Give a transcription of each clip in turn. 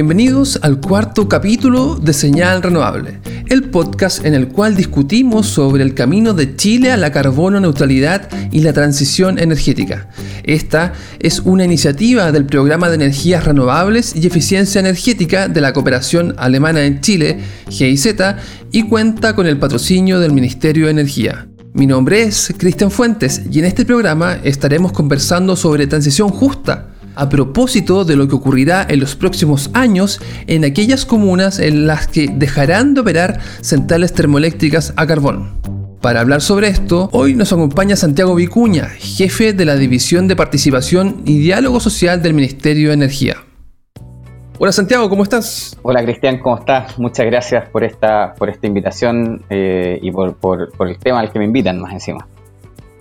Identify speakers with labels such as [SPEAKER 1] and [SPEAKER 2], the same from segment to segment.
[SPEAKER 1] Bienvenidos al cuarto capítulo de Señal Renovable, el podcast en el cual discutimos sobre el camino de Chile a la carbono neutralidad y la transición energética. Esta es una iniciativa del Programa de Energías Renovables y Eficiencia Energética de la Cooperación Alemana en Chile, GIZ, y cuenta con el patrocinio del Ministerio de Energía. Mi nombre es Cristian Fuentes y en este programa estaremos conversando sobre transición justa a propósito de lo que ocurrirá en los próximos años en aquellas comunas en las que dejarán de operar centrales termoeléctricas a carbón. Para hablar sobre esto, hoy nos acompaña Santiago Vicuña, jefe de la División de Participación y Diálogo Social del Ministerio de Energía. Hola Santiago, ¿cómo estás?
[SPEAKER 2] Hola Cristian, ¿cómo estás? Muchas gracias por esta, por esta invitación eh, y por, por el tema al que me invitan más encima.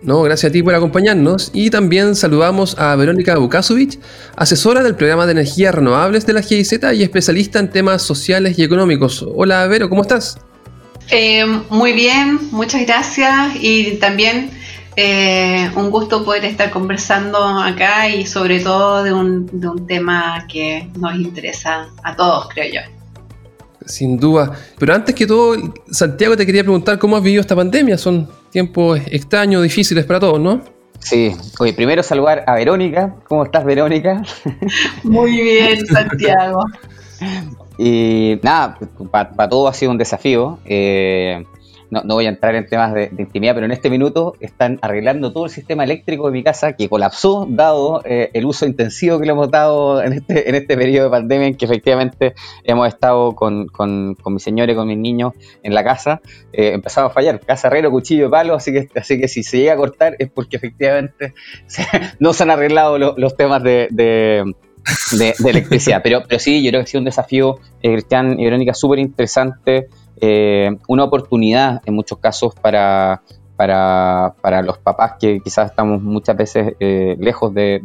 [SPEAKER 1] No, gracias a ti por acompañarnos y también saludamos a Verónica Bukasovic, asesora del programa de energías renovables de la GIZ y especialista en temas sociales y económicos. Hola Vero, ¿cómo estás?
[SPEAKER 3] Eh, muy bien, muchas gracias y también eh, un gusto poder estar conversando acá y sobre todo de un, de un tema que nos interesa a todos, creo yo.
[SPEAKER 1] Sin duda. Pero antes que todo, Santiago, te quería preguntar cómo has vivido esta pandemia. Son tiempos extraños, difíciles para todos, ¿no?
[SPEAKER 2] Sí, oye, primero saludar a Verónica. ¿Cómo estás, Verónica?
[SPEAKER 3] Muy bien, Santiago.
[SPEAKER 2] y nada, para todo ha sido un desafío. Eh, no, voy a entrar en temas de, intimidad, pero en este minuto están arreglando todo el sistema eléctrico de mi casa que colapsó dado eh, el uso intensivo que le hemos dado en este, en este periodo de pandemia en que efectivamente hemos estado con, con, con mi señora y con mis niños en la casa. Eh, empezamos a fallar, casa herrero, cuchillo, palo, así que, así que si se llega a cortar es porque efectivamente no se han arreglado los temas de electricidad. Pero, pero sí, yo creo que ha sido un desafío, eh, Cristian y Verónica, súper interesante. Eh, una oportunidad en muchos casos para, para, para, los papás que quizás estamos muchas veces eh, lejos de,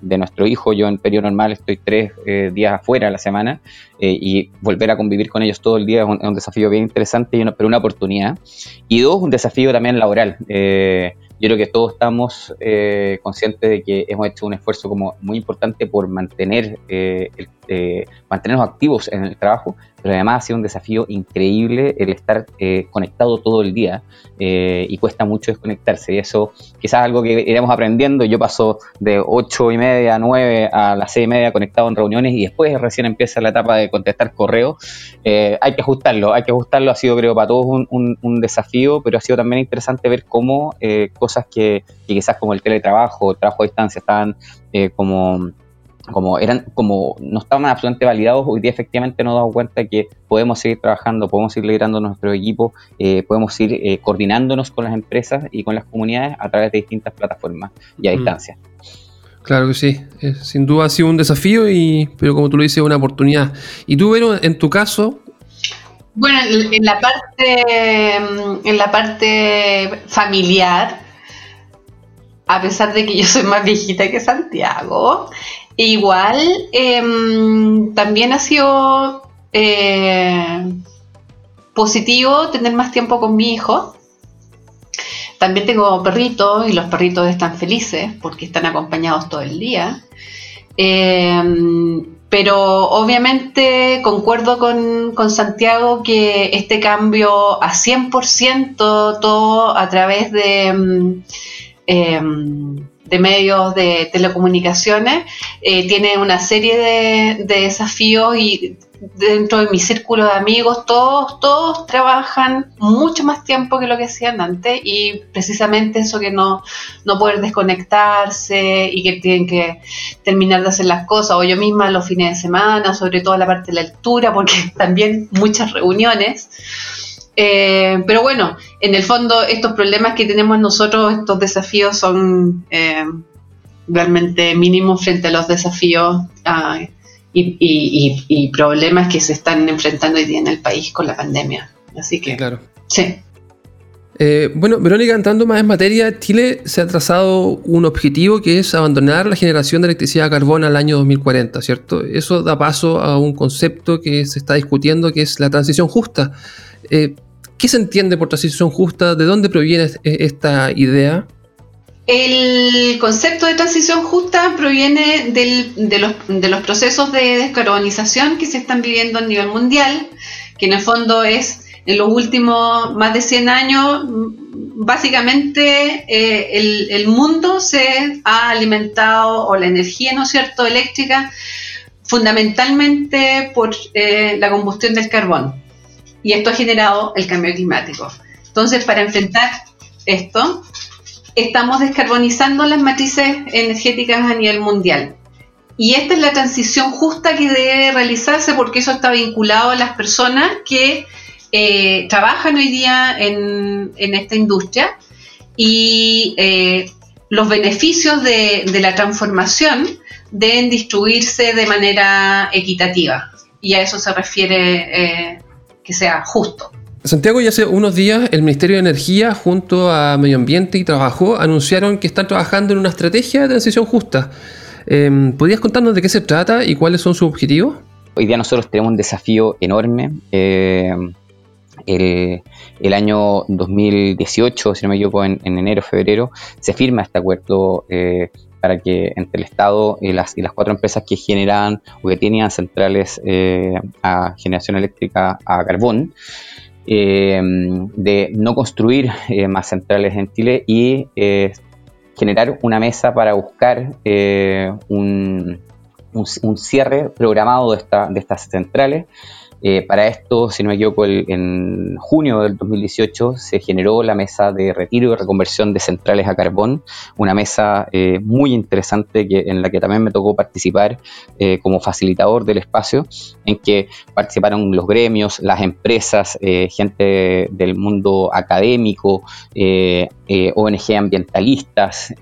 [SPEAKER 2] de, nuestro hijo. Yo en periodo normal estoy tres eh, días afuera a la semana y volver a convivir con ellos todo el día es un, desafío bien interesante, y pero una oportunidad. Y dos, un desafío también laboral. Yo creo que todos estamos conscientes de que hemos hecho un esfuerzo como muy importante por mantener mantenernos activos en el trabajo, pero además ha sido un desafío increíble el estar eh, conectado todo el día eh, y cuesta mucho desconectarse. Y eso quizás algo que iremos aprendiendo. Yo paso de 8 y media a 9 a las 6 y media conectado en reuniones y después recién empieza la etapa de contestar correos. Eh, hay que ajustarlo, hay que ajustarlo. Ha sido, creo, para todos un, desafío, pero ha sido también interesante ver cómo cosas que, que, quizás como el teletrabajo, el trabajo a distancia, estaban como como eran como no estaban absolutamente validados, hoy día efectivamente nos damos cuenta que podemos seguir trabajando, podemos seguir liderando nuestro equipo, eh, podemos ir eh, coordinándonos con las empresas y con las comunidades a través de distintas plataformas y a distancia.
[SPEAKER 1] Claro que sí, sin duda ha sido un desafío, y, pero como tú lo dices, una oportunidad. ¿Y tú, Vero, en tu caso?
[SPEAKER 3] Bueno, en la parte, en la parte familiar, a pesar de que yo soy más viejita que Santiago, igual em, también ha sido eh, positivo tener más tiempo con mi hijo. También tengo perritos y los perritos están felices porque están acompañados todo el día. Em, pero obviamente concuerdo con, con, Santiago que este cambio a 100% todo a través de em, de medios de telecomunicaciones, eh, tiene una serie de, desafíos y dentro de mi círculo de amigos, todos, todos trabajan mucho más tiempo que lo que hacían antes y precisamente eso que no, no poder desconectarse y que tienen que terminar de hacer las cosas, o yo misma los fines de semana, sobre todo la parte de la lectura, porque también muchas reuniones. Eh, pero bueno, en el fondo estos problemas que tenemos nosotros, estos desafíos son eh, realmente mínimos frente a los desafíos ah, y, problemas que se están enfrentando hoy día en el país con la pandemia. Así que,
[SPEAKER 1] claro.
[SPEAKER 3] sí.
[SPEAKER 1] Eh, bueno, Verónica, entrando más en materia, Chile se ha trazado un objetivo que es abandonar la generación de electricidad a carbón al año 2040, ¿cierto? Eso da paso a un concepto que se está discutiendo que es la transición justa. Eh, ¿Qué se entiende por transición justa? ¿De dónde proviene esta idea?
[SPEAKER 3] El concepto de transición justa proviene de, los, procesos de descarbonización que se están viviendo a nivel mundial, que en el fondo es en los últimos más de 100 años, básicamente eh, el, mundo se ha alimentado, o la energía, ¿no es cierto?, eléctrica, fundamentalmente por eh, la combustión del carbón. Y esto ha generado el cambio climático. Entonces, para enfrentar esto, estamos descarbonizando las matrices energéticas a nivel mundial. Y esta es la transición justa que debe realizarse porque eso está vinculado a las personas que eh, trabajan hoy día en, esta industria y eh, los beneficios de, la transformación deben distribuirse de manera equitativa. Y a eso se refiere eh, que sea justo.
[SPEAKER 1] Santiago, ya hace unos días el Ministerio de Energía junto a Medio Ambiente y Trabajo anunciaron que están trabajando en una estrategia de transición justa. Em, ¿Podrías contarnos de qué se trata y cuáles son sus objetivos?
[SPEAKER 2] Hoy día nosotros tenemos un desafío enorme el, año 2018, si no me equivoco, en, enero, febrero, se firma este acuerdo eh, para que entre el Estado y las, y las cuatro empresas que generaban o que tenían centrales eh, a generación eléctrica a carbón, eh, de no construir más centrales en Chile y generar una mesa para buscar un, un, cierre programado de, esta, de estas centrales eh, para esto, si no me equivoco, en junio del 2018 se generó la mesa de retiro y reconversión de centrales a carbón, una mesa eh, muy interesante que, en la que también me tocó participar eh, como facilitador del espacio, en que participaron los gremios, las empresas, gente del mundo académico, ONG ambientalistas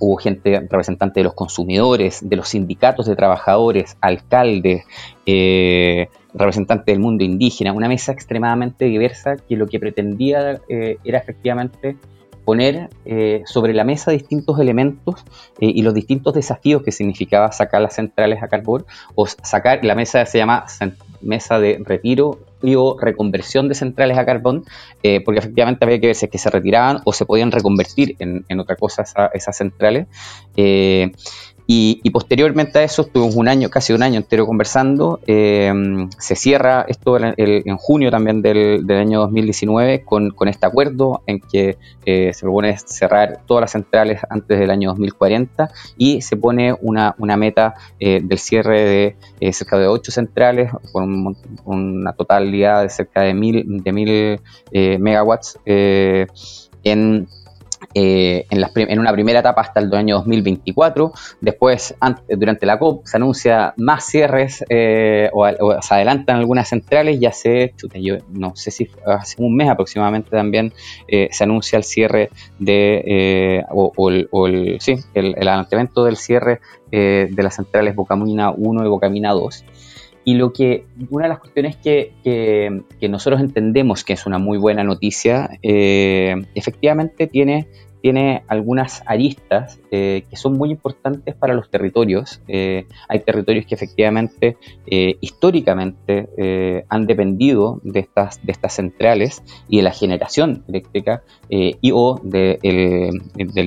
[SPEAKER 2] hubo gente representante de los consumidores, de los sindicatos de trabajadores, alcaldes, eh, representantes del mundo indígena, una mesa extremadamente diversa que lo que pretendía eh, era efectivamente poner eh, sobre la mesa distintos elementos y los distintos desafíos que significaba sacar las centrales a carbón o sacar, la mesa se llama mesa de retiro reconversión de centrales a carbón, eh, porque efectivamente había que ver si que se retiraban o se podían reconvertir en, otra cosa esas centrales. Eh, y, posteriormente a eso estuvimos un año, casi un año entero conversando. Eh, se cierra esto en junio también del, año 2019 con, este acuerdo en que eh, se propone cerrar todas las centrales antes del año 2040 y se pone una, meta eh, del cierre de cerca de ocho centrales con una totalidad de cerca de mil, de mil megawatts en eh, en, una primera etapa hasta el año 2024. Después, durante la COP, se anuncia más cierres eh, o, se adelantan algunas centrales. Ya se, yo no sé si hace un mes aproximadamente también eh, se anuncia el cierre de, o, el, sí, el, adelantamiento del cierre de las centrales Bocamina 1 y Bocamina 2. Y lo que, una de las cuestiones que, que, nosotros entendemos que es una muy buena noticia, efectivamente tiene tiene algunas aristas eh, que son muy importantes para los territorios. Eh, hay territorios que efectivamente eh, históricamente han dependido de estas, de estas centrales y de la generación eléctrica y o de,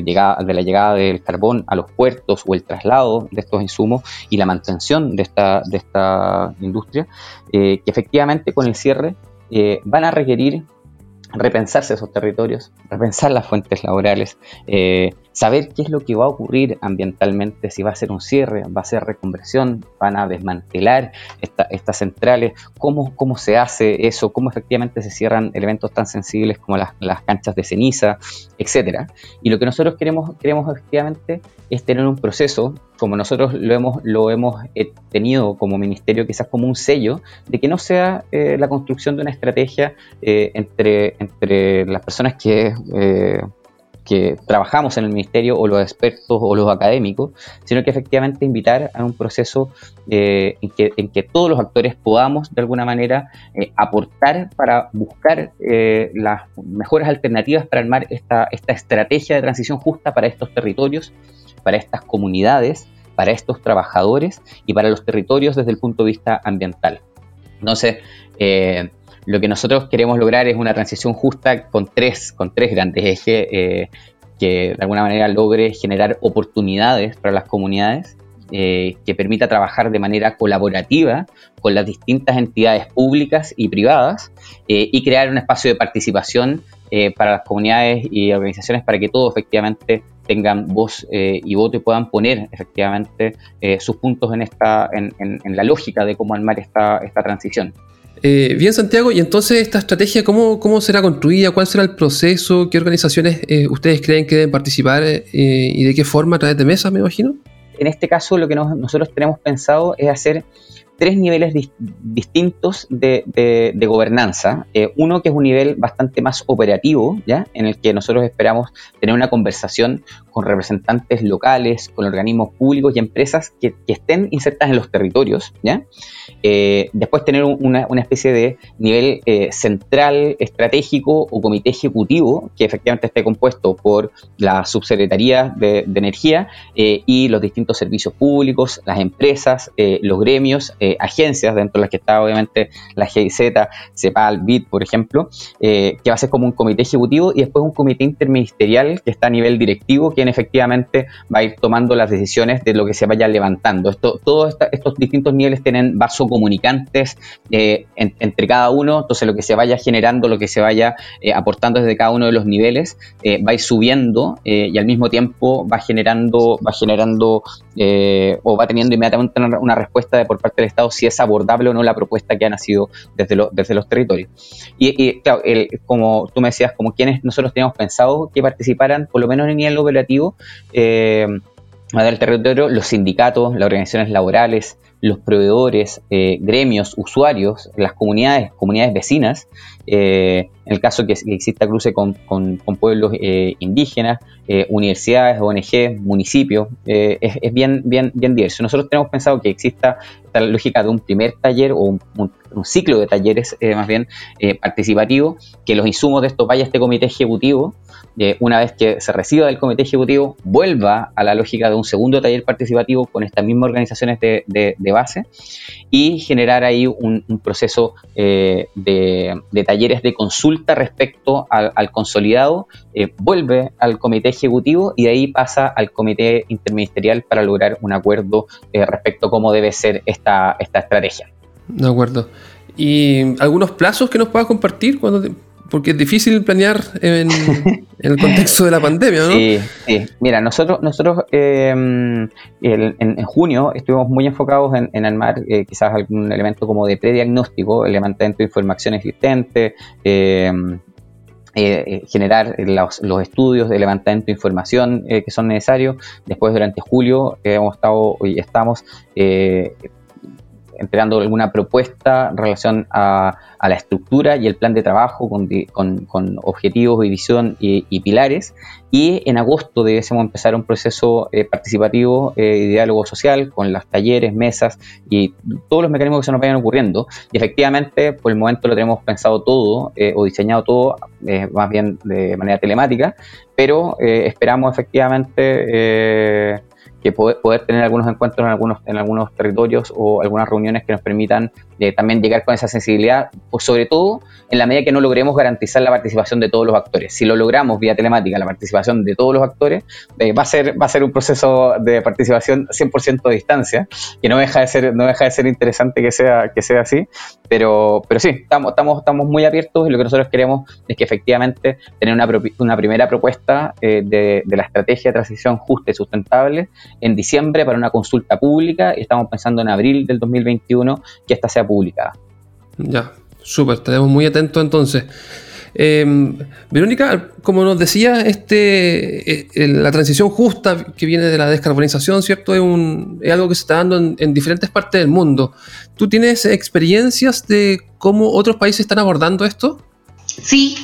[SPEAKER 2] llegada, de la llegada del carbón a los puertos o el traslado de estos insumos y la mantención de esta, de esta industria, que efectivamente con el cierre van a requerir repensarse esos territorios, repensar las fuentes laborales, eh, saber qué es lo que va a ocurrir ambientalmente, si va a ser un cierre, va a ser reconversión, van a desmantelar estas centrales, cómo, cómo se hace eso, cómo efectivamente se cierran elementos tan sensibles como las, canchas de ceniza, etcétera. Y lo que nosotros queremos, queremos efectivamente es tener un proceso, como nosotros lo hemos, lo hemos eh, tenido como ministerio, quizás como un sello, de que no sea eh, la construcción de una estrategia eh, entre, entre las personas que que trabajamos en el ministerio o los expertos o los académicos, sino que efectivamente invitar a un proceso eh, en, que, todos los actores podamos de alguna manera eh, aportar para buscar eh, las mejores alternativas para armar esta, esta estrategia de transición justa para estos territorios, para estas comunidades, para estos trabajadores y para los territorios desde el punto de vista ambiental. Entonces, lo que nosotros queremos lograr es una transición justa con tres, con tres grandes ejes eh, que de alguna manera logre generar oportunidades para las comunidades, eh, que permita trabajar de manera colaborativa con las distintas entidades públicas y privadas eh, y crear un espacio de participación para las comunidades y organizaciones para que todos efectivamente tengan voz y voto y puedan poner efectivamente sus puntos en, esta, en, en, la lógica de cómo armar esta, esta transición.
[SPEAKER 1] Eh, bien, Santiago, y entonces esta estrategia, ¿cómo, ¿cómo, será construida? ¿Cuál será el proceso? ¿Qué organizaciones eh, ustedes creen que deben participar eh, y de qué forma? ¿A través de mesas, me imagino?
[SPEAKER 2] En este caso, lo que nosotros tenemos pensado es hacer tres niveles distintos de, gobernanza. Eh, uno que es un nivel bastante más operativo, ¿ya? en el que nosotros esperamos tener una conversación con representantes locales, con organismos públicos y empresas que, estén insertas en los territorios. ¿ya? Eh, después tener una, especie de nivel eh, central, estratégico o comité ejecutivo que efectivamente esté compuesto por la subsecretaría de, de energía y los distintos servicios públicos, las empresas, los gremios, agencias, dentro de las que está obviamente la GIZ, CEPAL, BID, por ejemplo, eh, que va a ser como un comité ejecutivo y después un comité interministerial que está a nivel directivo, quien efectivamente va a ir tomando las decisiones de lo que se vaya levantando. Esto, todos estos distintos niveles tienen vasos comunicantes eh, entre cada uno, entonces lo que se vaya generando, lo que se vaya eh, aportando desde cada uno de los niveles, va a ir subiendo y al mismo tiempo va generando, va generando o va teniendo inmediatamente una, respuesta de, por parte del Estado si es abordable o no la propuesta que ha nacido desde, desde los territorios. Y, claro, como tú me decías, como quienes nosotros teníamos pensado que participaran, por lo menos en el operativo, eh, del territorio, los sindicatos, las organizaciones laborales, los proveedores, eh, gremios, usuarios, las comunidades, comunidades vecinas, eh, en el caso que, exista cruce con, pueblos eh, indígenas, universidades, ONG, municipios, es, bien, bien, bien diverso. Nosotros tenemos pensado que exista esta lógica de un primer taller o un, ciclo de talleres más bien participativo, que los insumos de esto vaya a este comité ejecutivo, una vez que se reciba del comité ejecutivo, vuelva a la lógica de un segundo taller participativo con estas mismas organizaciones de, base y generar ahí un, proceso eh, de, talleres de consulta respecto al, consolidado, eh, vuelve al comité ejecutivo y de ahí pasa al comité interministerial para lograr un acuerdo eh, respecto a cómo debe ser esta, esta estrategia.
[SPEAKER 1] De acuerdo. ¿Y algunos plazos que nos puedas compartir cuando porque es difícil planear en, el contexto de la pandemia, ¿no?
[SPEAKER 2] Sí, sí. Mira, nosotros, nosotros em, en, junio estuvimos muy enfocados en, armar eh, quizás algún elemento como de prediagnóstico, el levantamiento de información existente, em, eh, eh, generar los, estudios de levantamiento de información que son necesarios. Después, durante julio, hemos estado y estamos entregando alguna propuesta en relación a, la estructura y el plan de trabajo con, objetivos y visión y, pilares. Y en agosto debemos empezar un proceso eh, participativo eh, diálogo social con los talleres, mesas y todos los mecanismos que se nos vayan ocurriendo. Y efectivamente, por el momento lo tenemos pensado todo eh, o diseñado todo, más bien de manera telemática, pero esperamos efectivamente que poder, poder, tener algunos encuentros en algunos, en algunos territorios o algunas reuniones que nos permitan también llegar con esa sensibilidad, pues sobre todo en la medida que no logremos garantizar la participación de todos los actores. Si lo logramos vía telemática, la participación de todos los actores, eh, va, a ser, va a ser un proceso de participación 100% a distancia, que no deja de ser, no deja de ser interesante que sea, que sea así, pero, pero sí, estamos, estamos, estamos muy abiertos y lo que nosotros queremos es que efectivamente tener una, una primera propuesta eh, de, de la estrategia de transición justa y sustentable en diciembre para una consulta pública y estamos pensando en abril del 2021 que esta sea publicada.
[SPEAKER 1] Ya, súper, estaremos muy atentos entonces. Em, Verónica, como nos decía, este, eh, la transición justa que viene de la descarbonización, ¿cierto? Es, un, es algo que se está dando en, diferentes partes del mundo. ¿Tú tienes experiencias de cómo otros países están abordando esto?
[SPEAKER 3] Sí,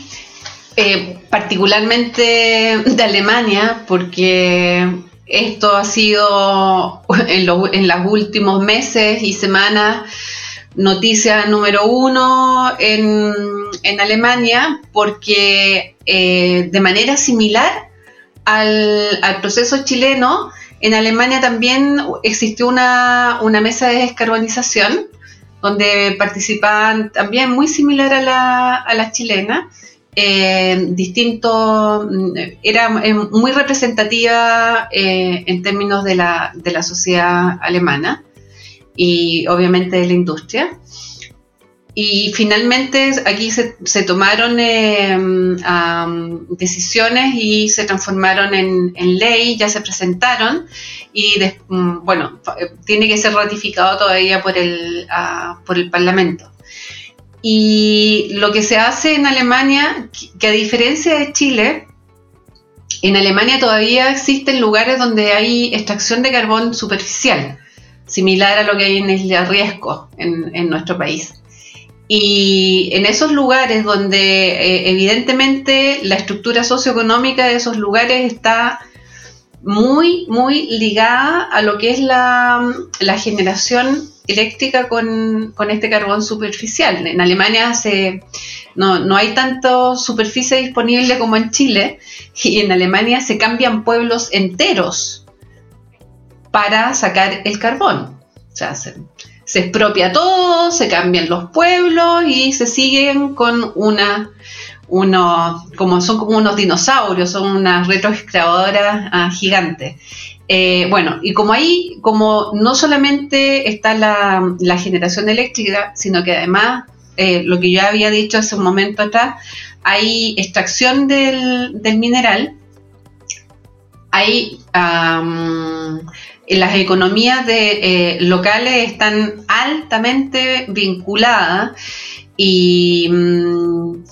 [SPEAKER 3] eh, particularmente de Alemania, porque esto ha sido en, en los últimos meses y semanas noticia número uno en, Alemania porque eh, de manera similar al, proceso chileno, en Alemania también existió una, mesa de descarbonización donde participaban también muy similar a la, a la chilena, eh, distinto, era eh, muy representativa eh, en términos de la, de la sociedad alemana y obviamente de la industria. Y finalmente aquí se, tomaron eh, decisiones y se transformaron en, ley, ya se presentaron y mm, bueno, tiene que ser ratificado todavía por el, uh, por el Parlamento. Y lo que se hace en Alemania, que a diferencia de Chile, en Alemania todavía existen lugares donde hay extracción de carbón superficial, similar a lo que hay en Isla Riesgo en, en nuestro país. Y en esos lugares donde eh, evidentemente la estructura socioeconómica de esos lugares está muy, muy ligada a lo que es la, generación eléctrica con, este carbón superficial. En Alemania se, no, no, hay tanto superficie disponible como en Chile y en Alemania se cambian pueblos enteros para sacar el carbón. O sea, se, expropia todo, se cambian los pueblos y se siguen con una unos, como son como unos dinosaurios, son unas retroexcavadoras ah, gigantes. Eh, bueno, y como ahí, como no solamente está la, generación eléctrica, sino que además, eh, lo que yo había dicho hace un momento atrás, hay extracción del mineral, hay las economías eh, locales están altamente vinculadas y mm,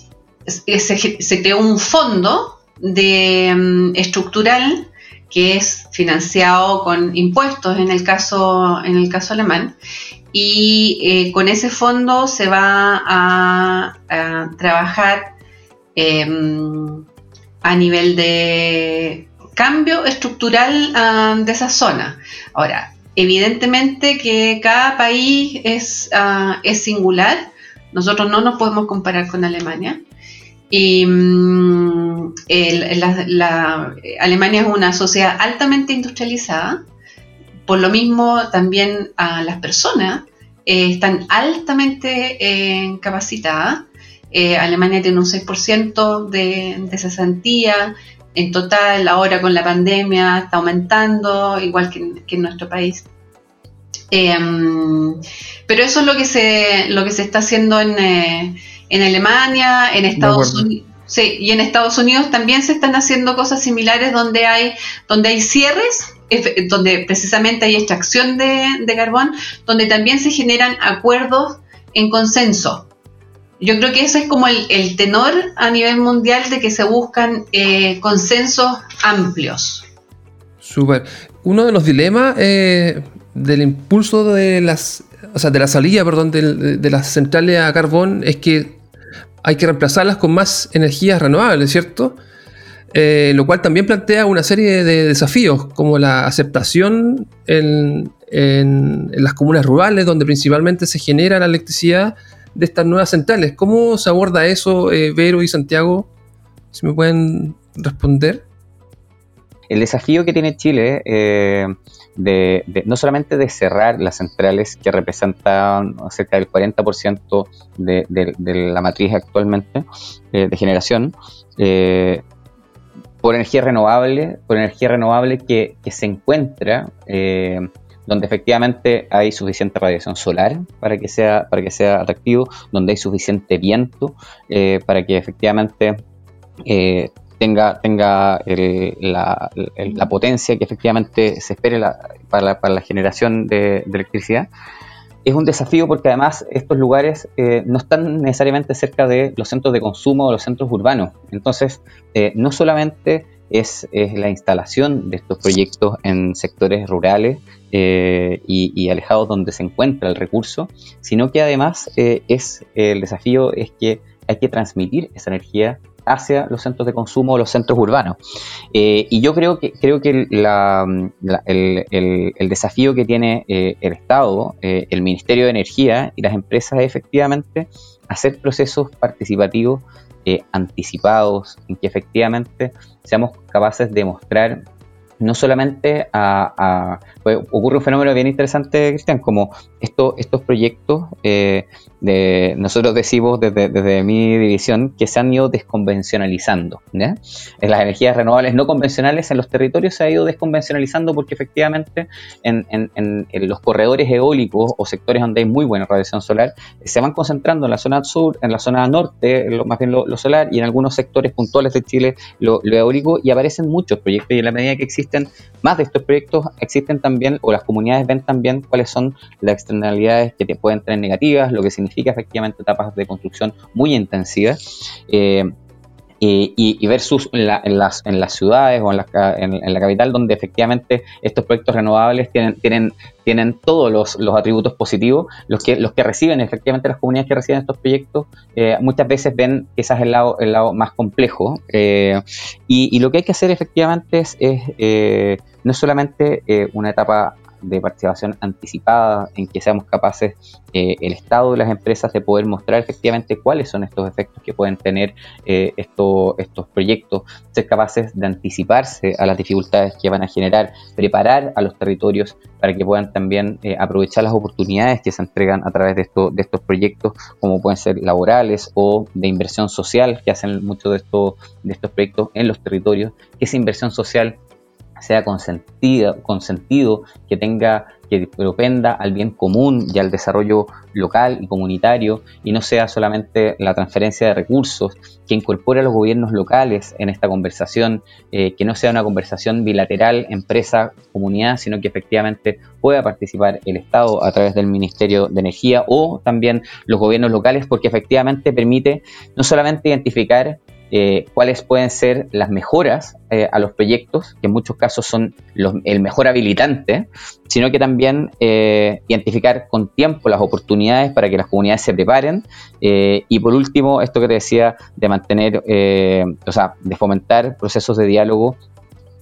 [SPEAKER 3] se, creó un fondo mm, estructural que es financiado con impuestos en el caso, en el caso alemán y eh, con ese fondo se va a, trabajar em, a nivel de cambio estructural ah, de esa zona. Ahora, evidentemente que cada país es, ah, es singular, nosotros no nos podemos comparar con Alemania. Y mm, Alemania es una sociedad altamente industrializada, por lo mismo también a las personas eh, están altamente eh, capacitadas. Eh, Alemania tiene un 6% de, de cesantía, en total ahora con la pandemia está aumentando, igual que, en nuestro país. Em, pero eso es lo que se, lo que se está haciendo en, eh, Alemania, en Estados Unidos. Sí, y en Estados Unidos también se están haciendo cosas similares donde hay, donde hay cierres, donde precisamente hay extracción de, de carbón, donde también se generan acuerdos en consenso. Yo creo que ese es como el, tenor a nivel mundial de que se buscan eh, consensos amplios.
[SPEAKER 1] Súper. Uno de los dilemas eh, del impulso de las, o sea, de la salida, perdón, de, las centrales a carbón es que hay que reemplazarlas con más energías renovables, ¿cierto? Eh, lo cual también plantea una serie de desafíos, como la aceptación en, en, las comunas rurales, donde principalmente se genera la electricidad, de estas nuevas centrales. ¿Cómo se aborda eso, eh, Vero y Santiago? Si me pueden responder.
[SPEAKER 2] El desafío que tiene Chile, eh, de, no solamente de cerrar las centrales que representan cerca del 40% de, la matriz actualmente eh, de generación, por energía renovable, por energía renovable que, que se encuentra donde efectivamente hay suficiente radiación solar para que sea, para que sea atractivo, donde hay suficiente viento eh, para que efectivamente eh, tenga, tenga la, potencia que efectivamente se espere para, la, generación de, electricidad. Es un desafío porque además estos lugares eh, no están necesariamente cerca de los centros de consumo o los centros urbanos. Entonces, no solamente es, la instalación de estos proyectos en sectores rurales eh, y, alejados donde se encuentra el recurso, sino que además eh, es el desafío es que hay que transmitir esa energía hacia los centros de consumo o los centros urbanos. Eh, y yo creo que, creo que el, desafío que tiene el Estado, el Ministerio de Energía y las empresas es efectivamente hacer procesos participativos anticipados, en que efectivamente seamos capaces de mostrar no solamente a, ocurre un fenómeno bien interesante, Cristian, como esto, estos proyectos, eh, de, nosotros decimos desde, mi división que se han ido desconvencionalizando. En las energías renovables no convencionales en los territorios se ha ido desconvencionalizando porque efectivamente en, en, en, los corredores eólicos o sectores donde hay muy buena radiación solar se van concentrando en la zona sur, en la zona norte, más bien lo, solar y en algunos sectores puntuales de Chile lo, lo eólico y aparecen muchos proyectos y en la medida que existen más de estos proyectos existen también o las comunidades ven también cuáles son las externalidades que te pueden tener negativas, lo que significa efectivamente etapas de construcción muy intensivas. Eh, y, versus en, las, en, las, ciudades o en la, en, la, capital, donde efectivamente estos proyectos renovables tienen, tienen, tienen todos los, los, atributos positivos, los que, los que reciben, efectivamente las comunidades que reciben estos proyectos, eh, muchas veces ven es el lado, el lado más complejo. Eh, y, lo que hay que hacer efectivamente es, es no solamente una etapa de participación anticipada, en que seamos capaces eh, el Estado y las empresas de poder mostrar efectivamente cuáles son estos efectos que pueden tener eh, estos proyectos, ser capaces de anticiparse a las dificultades que van a generar, preparar a los territorios para que puedan también eh, aprovechar las oportunidades que se entregan a través de, esto, de estos proyectos, como pueden ser laborales o de inversión social, que hacen muchos de estos, de estos proyectos en los territorios, que esa inversión social sea consentida, consentido, que tenga, que propenda al bien común y al desarrollo local y comunitario y no sea solamente la transferencia de recursos, que incorpore a los gobiernos locales en esta conversación, eh, que no sea una conversación bilateral empresa-comunidad, sino que efectivamente pueda participar el Estado a través del Ministerio de Energía o también los gobiernos locales, porque efectivamente permite no solamente identificar eh, cuáles pueden ser las mejoras eh, a los proyectos, que en muchos casos son el mejor habilitante, sino que también eh, identificar con tiempo las oportunidades para que las comunidades se preparen. y por último, esto que te decía de mantener, o sea, de fomentar procesos de diálogo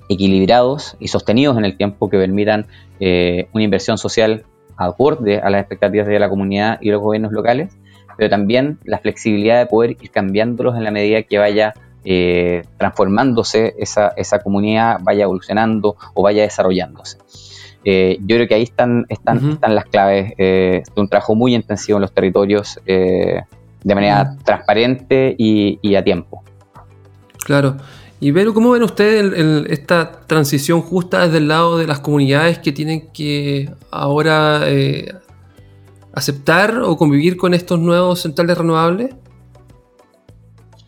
[SPEAKER 2] equilibrados y sostenidos en el tiempo que permitan una inversión social acorde a las expectativas de la comunidad y los gobiernos locales pero también la flexibilidad de poder ir cambiándolos en la medida que vaya eh, transformándose esa, esa, comunidad, vaya evolucionando o vaya desarrollándose. Eh, yo creo que ahí están, están, están las claves eh, de un trabajo muy intensivo en los territorios de manera transparente y, a tiempo.
[SPEAKER 1] Claro. Y Vero, ¿cómo ven ustedes esta transición justa desde el lado de las comunidades que tienen que ahora aceptar o convivir con estos nuevos centrales renovables?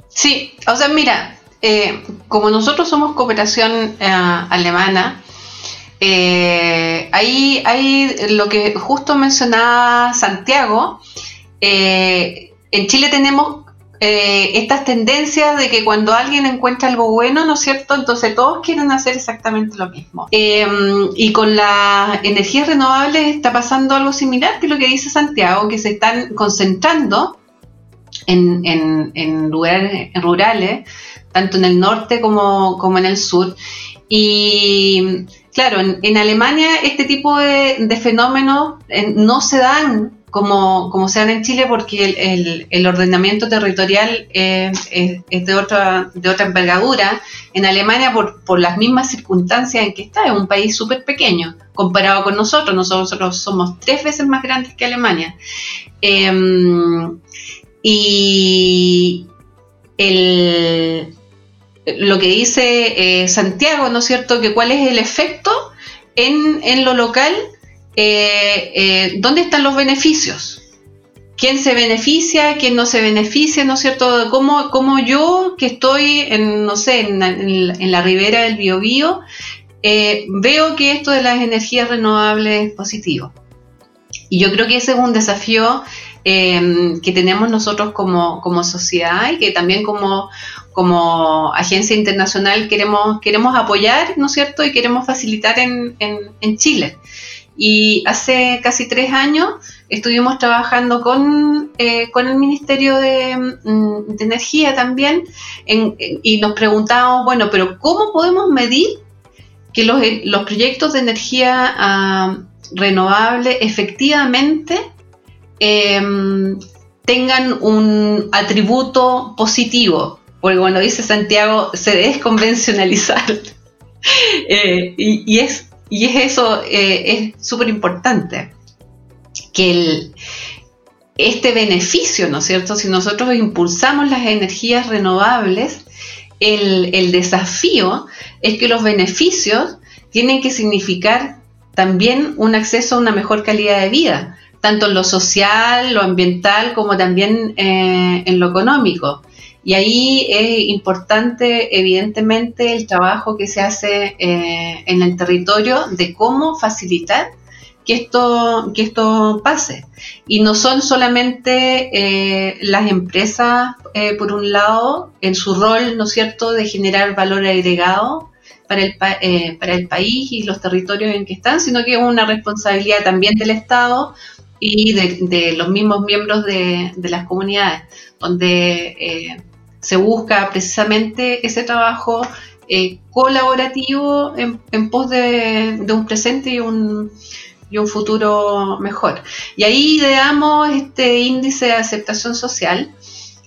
[SPEAKER 3] Sí, o sea, mira, eh, como nosotros somos cooperación eh, alemana, eh, ahí hay lo que justo mencionaba Santiago. en Chile tenemos eh, estas tendencias de que cuando alguien encuentra algo bueno, ¿no es cierto? Entonces todos quieren hacer exactamente lo mismo. Em, y con las energías renovables está pasando algo similar que lo que dice Santiago, que se están concentrando en, lugares rurales, tanto en el norte como, en el sur. Y claro, en, Alemania este tipo de, fenómenos eh, no se dan como, como se dan en Chile porque el, ordenamiento territorial es, de, otra, de otra envergadura. En Alemania, por, por las mismas circunstancias en que está, es un país súper pequeño comparado con nosotros. Nosotros somos tres veces más grandes que Alemania. Em, y lo que dice eh, Santiago, ¿no es cierto? Que cuál es el efecto en, en lo local eh, eh, ¿dónde están los beneficios? ¿Quién se beneficia? ¿Quién no se beneficia? ¿No es cierto? ¿Cómo, yo, que estoy en, no sé, en, la ribera del Biobío, eh, veo que esto de las energías renovables es positivo? Y yo creo que ese es un desafío que tenemos nosotros como, sociedad y que también como, agencia internacional queremos, queremos apoyar, ¿no es cierto? Y queremos facilitar en Chile. Y hace casi tres años estuvimos trabajando con, eh, con el Ministerio de, mm, Energía también y nos preguntábamos, bueno, pero ¿cómo podemos medir que los, los proyectos de energía ah, renovable efectivamente em, tengan un atributo positivo? Porque cuando dice Santiago, se desconvencionalizar. eh, y es y es eso, eh, es súper importante, que el, este beneficio, ¿no es cierto? Si nosotros impulsamos las energías renovables, el, el desafío es que los beneficios tienen que significar también un acceso a una mejor calidad de vida, tanto en lo social, lo ambiental, como también eh, en lo económico. Y ahí es importante, evidentemente, el trabajo que se hace eh, en el territorio de cómo facilitar que esto, que esto pase. Y no son solamente eh, las empresas, por un lado, en su rol, ¿no es cierto?, de generar valor agregado para el, eh, para el país y los territorios en que están, sino que es una responsabilidad también del Estado y de, los mismos miembros de, las comunidades, donde eh, se busca precisamente ese trabajo eh, colaborativo en, pos de, un presente y un, y un futuro mejor. Y ahí ideamos este índice de aceptación social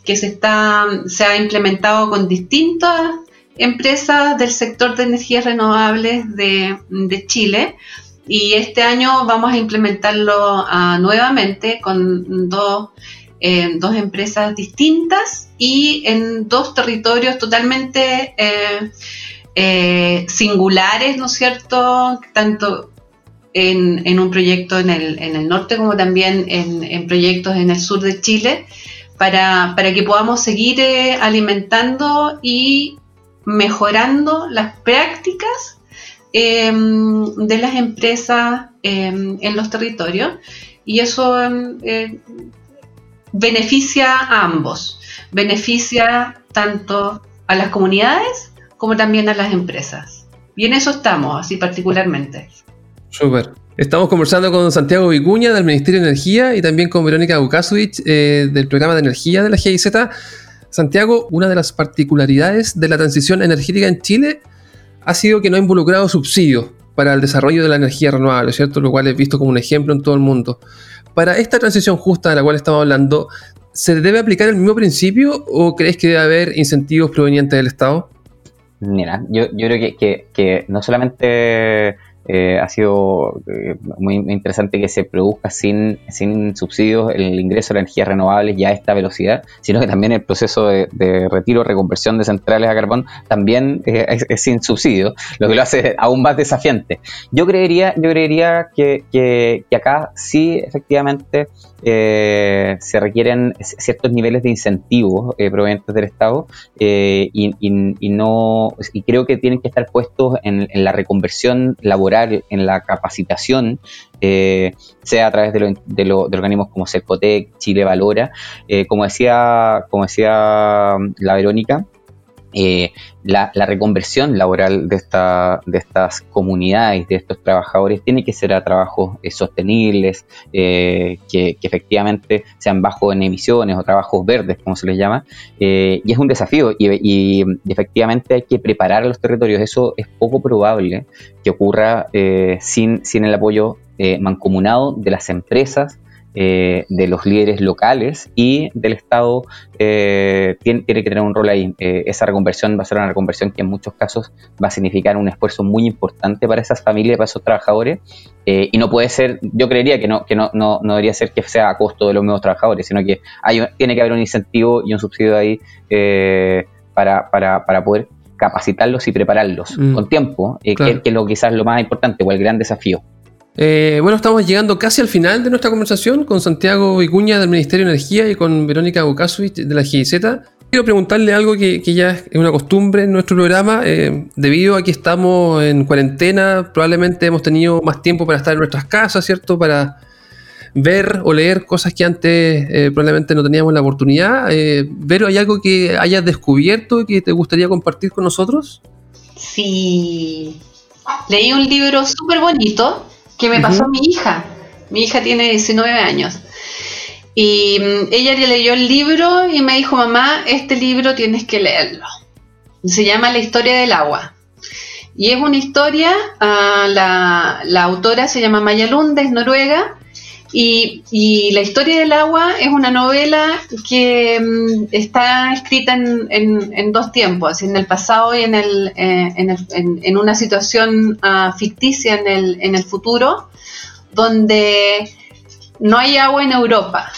[SPEAKER 3] que se, está, se ha implementado con distintas empresas del sector de energías renovables de, Chile y este año vamos a implementarlo ah, nuevamente con dos, eh, dos, empresas distintas y en dos territorios totalmente eh, eh, singulares, ¿no es cierto? Tanto en, un proyecto en el, en norte como también en, en, proyectos en el sur de Chile, para, para que podamos seguir alimentando y mejorando las prácticas em, de las empresas em, en los territorios y eso em, eh, beneficia a ambos, beneficia tanto a las comunidades como también a las empresas. Y en eso estamos, así particularmente.
[SPEAKER 1] Súper. Estamos conversando con Santiago Vicuña del Ministerio de Energía y también con Verónica Bukasovich eh, del programa de energía de la GIZ Santiago, una de las particularidades de la transición energética en Chile ha sido que no ha involucrado subsidios para el desarrollo de la energía renovable, ¿cierto? Lo cual es visto como un ejemplo en todo el mundo. Para esta transición justa de la cual estamos hablando, ¿se debe aplicar el mismo principio o crees que debe haber incentivos provenientes del Estado?
[SPEAKER 2] Mira, yo, creo que no solamente eh, ha sido eh, muy interesante que se produzca sin, sin subsidios el ingreso de energías renovables ya a esta velocidad, sino que también el proceso de, retiro, reconversión de centrales a carbón también eh, es, sin subsidios, lo que lo hace aún más desafiante. Yo creería, yo creería que, acá sí efectivamente eh, se requieren ciertos niveles de incentivos provenientes del Estado y, no y creo que tienen que estar puestos en, la reconversión laboral, en la capacitación, sea a través de, de, organismos como Cercotec, Chile Valora, como decía como decía la Verónica. Eh, la, reconversión laboral de, esta, de estas comunidades, de estos trabajadores, tiene que ser a trabajos eh, sostenibles, eh, que, efectivamente sean bajos en emisiones o trabajos verdes, como se les llama, y es un desafío y, y, efectivamente hay que preparar a los territorios. Eso es poco probable que ocurra sin, sin el apoyo mancomunado de las empresas, eh, de los líderes locales y del Estado eh, tiene, que tener un rol ahí. Eh, esa reconversión va a ser una reconversión que en muchos casos va a significar un esfuerzo muy importante para esas familias, para esos trabajadores, y no puede ser, yo creería que no, que no, no, debería ser que sea a costo de los mismos trabajadores, sino que hay, tiene que haber un incentivo y un subsidio ahí para, para, para poder capacitarlos y prepararlos mm. con tiempo, que, que, es lo quizás lo más importante o el gran desafío.
[SPEAKER 1] Eh, bueno, estamos llegando casi al final de nuestra conversación con Santiago Vicuña del Ministerio de Energía y con Verónica Bukasovich de la GIZ. Quiero preguntarle algo que, ya es una costumbre en nuestro programa. Eh, debido a que estamos en cuarentena, probablemente hemos tenido más tiempo para estar en nuestras casas, ¿cierto? Para ver o leer cosas que antes eh, probablemente no teníamos la oportunidad. Vero, ¿hay algo que hayas descubierto que te gustaría compartir con nosotros?
[SPEAKER 3] Sí. Leí un libro súper bonito que me pasó a mi hija. Mi hija tiene 19 años. Y mm, ella le leyó el libro y me dijo, mamá, este libro tienes que leerlo. Se llama La historia del agua. Y es una historia, ah, la, autora se llama Maya Lunde, es noruega, Y, la historia del agua es una novela que mm, está escrita en, dos tiempos, en el pasado y en, el, eh, en, una situación ah, ficticia en el, en el futuro, donde no hay agua en Europa.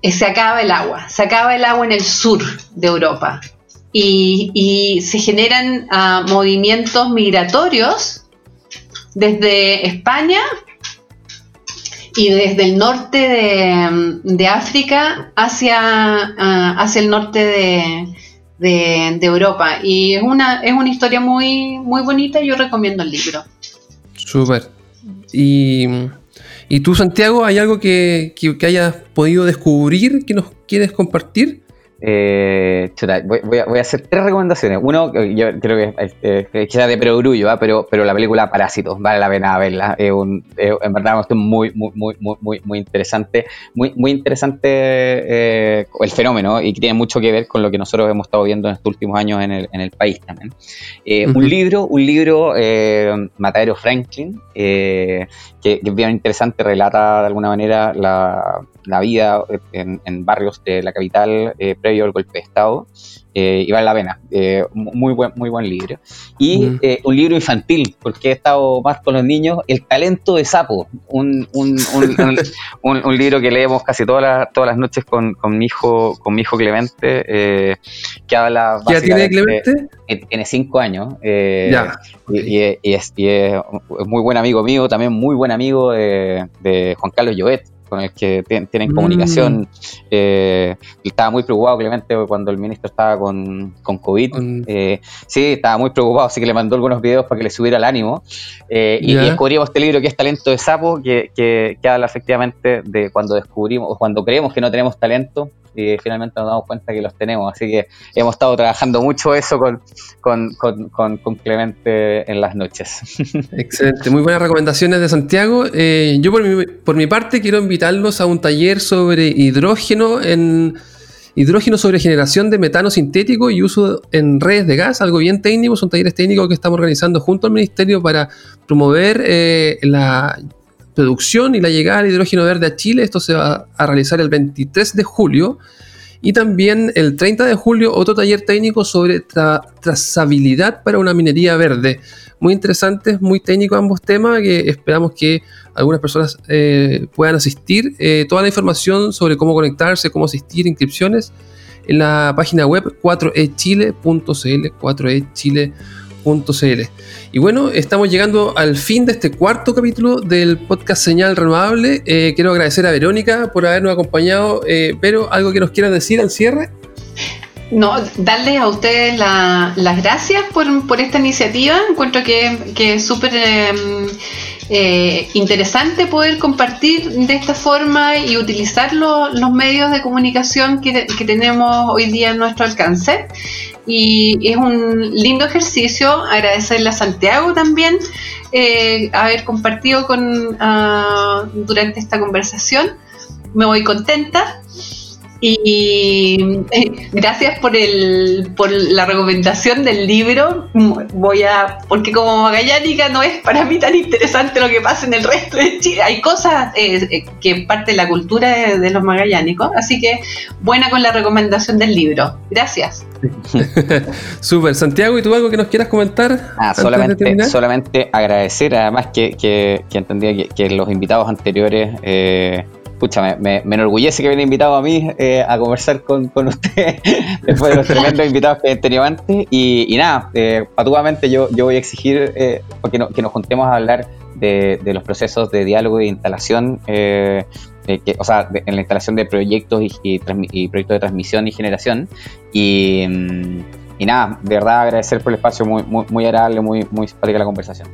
[SPEAKER 3] Eh, se acaba el agua, se acaba el agua en el sur de Europa. Y, se generan ah, movimientos migratorios desde España y desde el norte de, África hacia, ah, hacia el norte de, Europa. Y es una, es una historia muy, muy bonita yo recomiendo el libro.
[SPEAKER 1] Súper. Y, y, tú, Santiago, ¿hay algo que, que, que hayas podido descubrir que nos quieres compartir?
[SPEAKER 2] Eh, voy, a, hacer tres recomendaciones. Uno, yo creo que es, queda de perogrullo, ¿ah? pero, pero la película Parásitos, vale la pena verla. Un, en verdad, es muy, muy, muy, muy, muy interesante. Muy, muy interesante eh, el fenómeno y que tiene mucho que ver con lo que nosotros hemos estado viendo en estos últimos años en el, en el país también. Eh, un libro, un libro, Matadero Franklin, que, que, es bien interesante, relata de alguna manera la la vida en, barrios de la capital eh, previo al golpe de Estado. Eh, y vale la pena. Eh, muy, buen, muy buen libro. Y un libro infantil, porque he estado más con los niños, El talento de sapo, un, un, un, libro que leemos casi todas las, todas las noches con, con, mi hijo con mi hijo Clemente, que habla...
[SPEAKER 1] ¿Ya tiene Clemente?
[SPEAKER 2] Tiene cinco años. ya. Y, es, muy buen amigo mío, también muy buen amigo de, de Juan Carlos Llobet con el que tienen comunicación. Mm. Eh, estaba muy preocupado, Clemente, cuando el ministro estaba con, con COVID. Eh, sí, estaba muy preocupado, así que le mandó algunos videos para que le subiera el ánimo. Eh, y, descubrimos este libro que es Talento de Sapo, que, que, que habla efectivamente de cuando descubrimos, o cuando creemos que no tenemos talento, y finalmente nos damos cuenta que los tenemos. Así que hemos estado trabajando mucho eso con, con, Clemente en las noches.
[SPEAKER 1] Excelente, muy buenas recomendaciones de Santiago. Eh, yo por mi, por mi parte quiero invitarlos a un taller sobre hidrógeno en hidrógeno sobre generación de metano sintético y uso en redes de gas, algo bien técnico, son talleres técnicos que estamos organizando junto al Ministerio para promover eh, la producción y la llegada del hidrógeno verde a Chile. Esto se va a realizar el 23 de julio. Y también el 30 de julio otro taller técnico sobre trazabilidad para una minería verde. Muy interesantes, muy técnicos ambos temas que esperamos que algunas personas eh, puedan asistir. Eh, toda la información sobre cómo conectarse, cómo asistir, inscripciones en la página web 4echile.cl, 4echile.cl y bueno, estamos llegando al fin de este cuarto capítulo del podcast Señal Renovable. Eh, quiero agradecer a Verónica por habernos acompañado, eh, pero algo que nos quieran decir al cierre.
[SPEAKER 3] No, darles a ustedes las gracias por, esta iniciativa. Encuentro que, es súper em, eh, interesante poder compartir de esta forma y utilizar los medios de comunicación que, tenemos hoy día a nuestro alcance. Y es un lindo ejercicio. Agradecerle a Santiago también eh, haber compartido con, ah, durante esta conversación. Me voy contenta y eh, gracias por el por la recomendación del libro. Voy a porque como magallánica no es para mí tan interesante lo que pasa en el resto de Chile. Hay cosas eh, eh, que parte de la cultura de, los magallánicos, así que buena con la recomendación del libro. Gracias.
[SPEAKER 1] Súper, Santiago, ¿y tú algo que nos quieras comentar?
[SPEAKER 2] Ah, solamente, solamente agradecer, además que, que, entendía que, los invitados anteriores pucha, me, enorgullece que me invitado a mí eh, a conversar con, con usted después de los tremendos invitados que he tenido antes. Y, nada, eh, patuamente yo, yo voy a exigir eh, que, nos juntemos a hablar de, los procesos de diálogo e instalación, eh, o sea, en la instalación de proyectos y, proyectos de transmisión y generación. Y, nada, de verdad agradecer por el espacio, muy, muy, muy agradable, muy, muy simpática la conversación.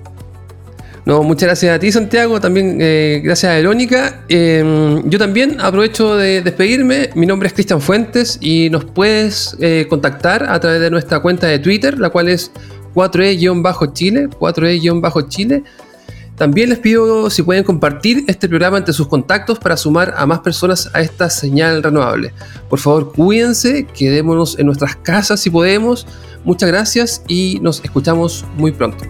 [SPEAKER 1] No, muchas gracias a ti, Santiago. También eh, gracias a Verónica. Em, yo también aprovecho de despedirme. Mi nombre es Cristian Fuentes y nos puedes eh, contactar a través de nuestra cuenta de Twitter, la cual es 4E-Chile. 4E-Chile. También les pido si pueden compartir este programa entre sus contactos para sumar a más personas a esta señal renovable. Por favor, cuídense, quedémonos en nuestras casas si podemos. Muchas gracias y nos escuchamos muy pronto.